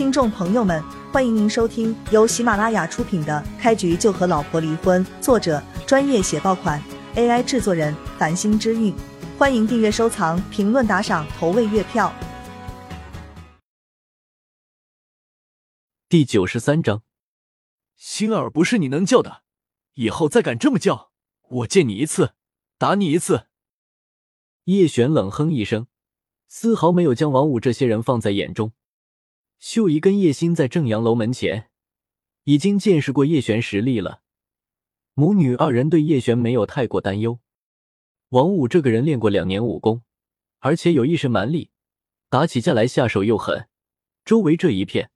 听众朋友们，欢迎您收听由喜马拉雅出品的《开局就和老婆离婚》，作者专业写爆款，AI 制作人繁星之韵。欢迎订阅、收藏、评论、打赏、投喂月票。第九十三章，星儿不是你能叫的，以后再敢这么叫，我见你一次，打你一次。叶璇冷哼一声，丝毫没有将王五这些人放在眼中。秀姨跟叶欣在正阳楼门前已经见识过叶璇实力了，母女二人对叶璇没有太过担忧。王五这个人练过两年武功，而且有一身蛮力，打起架来下手又狠，周围这一片。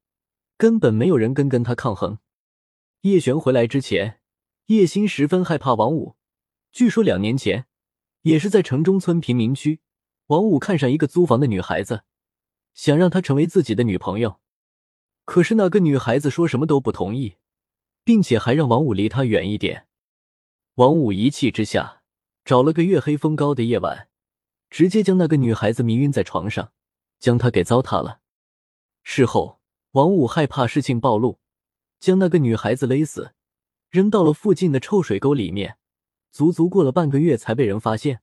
根本没有人跟跟他抗衡。叶璇回来之前，叶欣十分害怕王五。据说两年前，也是在城中村贫民区，王五看上一个租房的女孩子，想让她成为自己的女朋友。可是那个女孩子说什么都不同意，并且还让王五离她远一点。王五一气之下，找了个月黑风高的夜晚，直接将那个女孩子迷晕在床上，将她给糟蹋了。事后。王五害怕事情暴露，将那个女孩子勒死，扔到了附近的臭水沟里面。足足过了半个月才被人发现。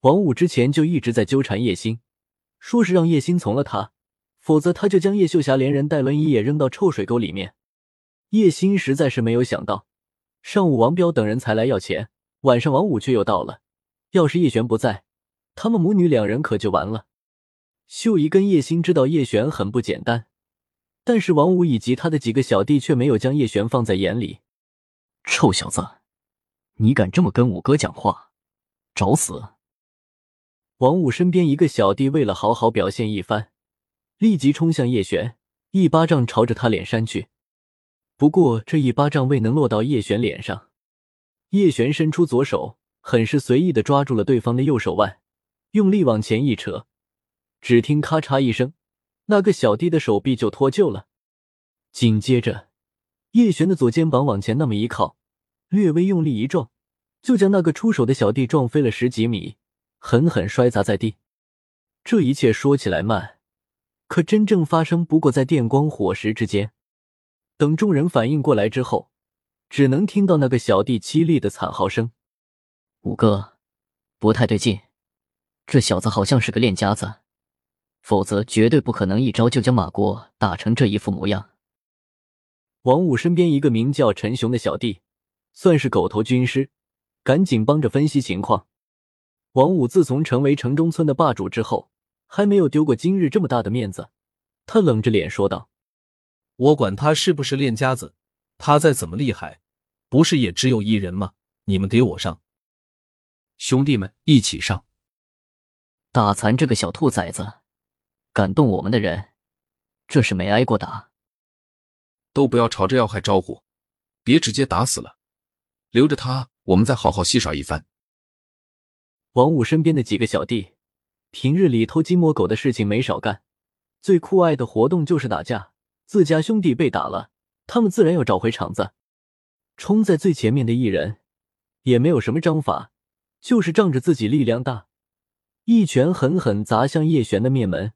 王五之前就一直在纠缠叶星，说是让叶星从了他，否则他就将叶秀霞连人带轮椅也扔到臭水沟里面。叶星实在是没有想到，上午王彪等人才来要钱，晚上王五却又到了。要是叶璇不在，他们母女两人可就完了。秀姨跟叶星知道叶璇很不简单。但是王五以及他的几个小弟却没有将叶璇放在眼里。臭小子，你敢这么跟五哥讲话，找死！王五身边一个小弟为了好好表现一番，立即冲向叶璇，一巴掌朝着他脸扇去。不过这一巴掌未能落到叶璇脸上，叶璇伸出左手，很是随意的抓住了对方的右手腕，用力往前一扯，只听咔嚓一声。那个小弟的手臂就脱臼了，紧接着，叶璇的左肩膀往前那么一靠，略微用力一撞，就将那个出手的小弟撞飞了十几米，狠狠摔砸在地。这一切说起来慢，可真正发生不过在电光火石之间。等众人反应过来之后，只能听到那个小弟凄厉的惨嚎声：“五哥，不太对劲，这小子好像是个练家子。”否则绝对不可能一招就将马国打成这一副模样。王五身边一个名叫陈雄的小弟，算是狗头军师，赶紧帮着分析情况。王五自从成为城中村的霸主之后，还没有丢过今日这么大的面子。他冷着脸说道：“我管他是不是练家子，他再怎么厉害，不是也只有一人吗？你们给我上，兄弟们一起上！打残这个小兔崽子！”敢动我们的人，这是没挨过打。都不要朝着要害招呼，别直接打死了，留着他，我们再好好戏耍一番。王五身边的几个小弟，平日里偷鸡摸狗的事情没少干，最酷爱的活动就是打架。自家兄弟被打了，他们自然要找回场子。冲在最前面的一人，也没有什么章法，就是仗着自己力量大，一拳狠狠砸向叶璇的面门。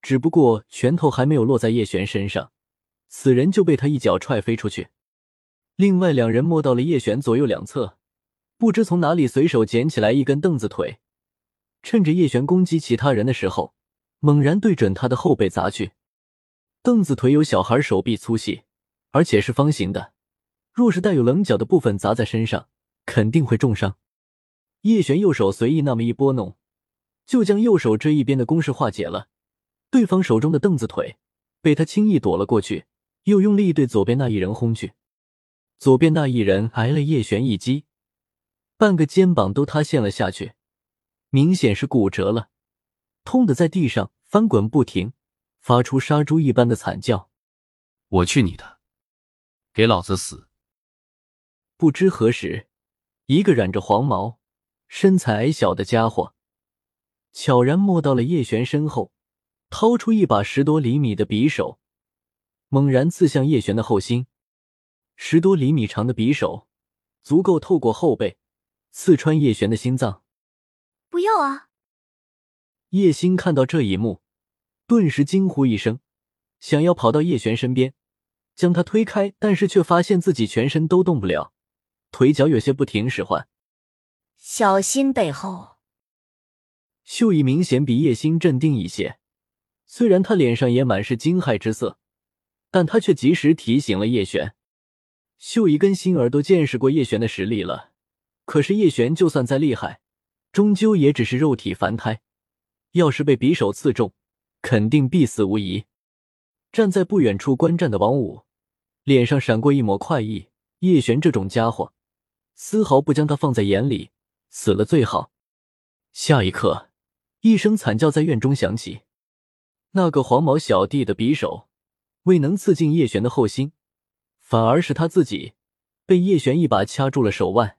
只不过拳头还没有落在叶璇身上，此人就被他一脚踹飞出去。另外两人摸到了叶璇左右两侧，不知从哪里随手捡起来一根凳子腿，趁着叶璇攻击其他人的时候，猛然对准他的后背砸去。凳子腿有小孩手臂粗细，而且是方形的，若是带有棱角的部分砸在身上，肯定会重伤。叶璇右手随意那么一拨弄，就将右手这一边的攻势化解了。对方手中的凳子腿被他轻易躲了过去，又用力对左边那一人轰去。左边那一人挨了叶璇一击，半个肩膀都塌陷了下去，明显是骨折了，痛的在地上翻滚不停，发出杀猪一般的惨叫。我去你的，给老子死！不知何时，一个染着黄毛、身材矮小的家伙，悄然摸到了叶璇身后。掏出一把十多厘米的匕首，猛然刺向叶璇的后心。十多厘米长的匕首，足够透过后背刺穿叶璇的心脏。不要啊！叶星看到这一幕，顿时惊呼一声，想要跑到叶璇身边，将他推开，但是却发现自己全身都动不了，腿脚有些不听使唤。小心背后。秀姨明显比叶星镇定一些，虽然他脸上也满是惊骇之色，但他却及时提醒了叶璇。秀姨跟星儿都见识过叶璇的实力了，可是叶璇就算再厉害，终究也只是肉体凡胎，要是被匕首刺中，肯定必死无疑。站在不远处观战的王五，脸上闪过一抹快意。叶璇这种家伙，丝毫不将他放在眼里，死了最好。下一刻。一声惨叫在院中响起，那个黄毛小弟的匕首未能刺进叶璇的后心，反而是他自己被叶璇一把掐住了手腕，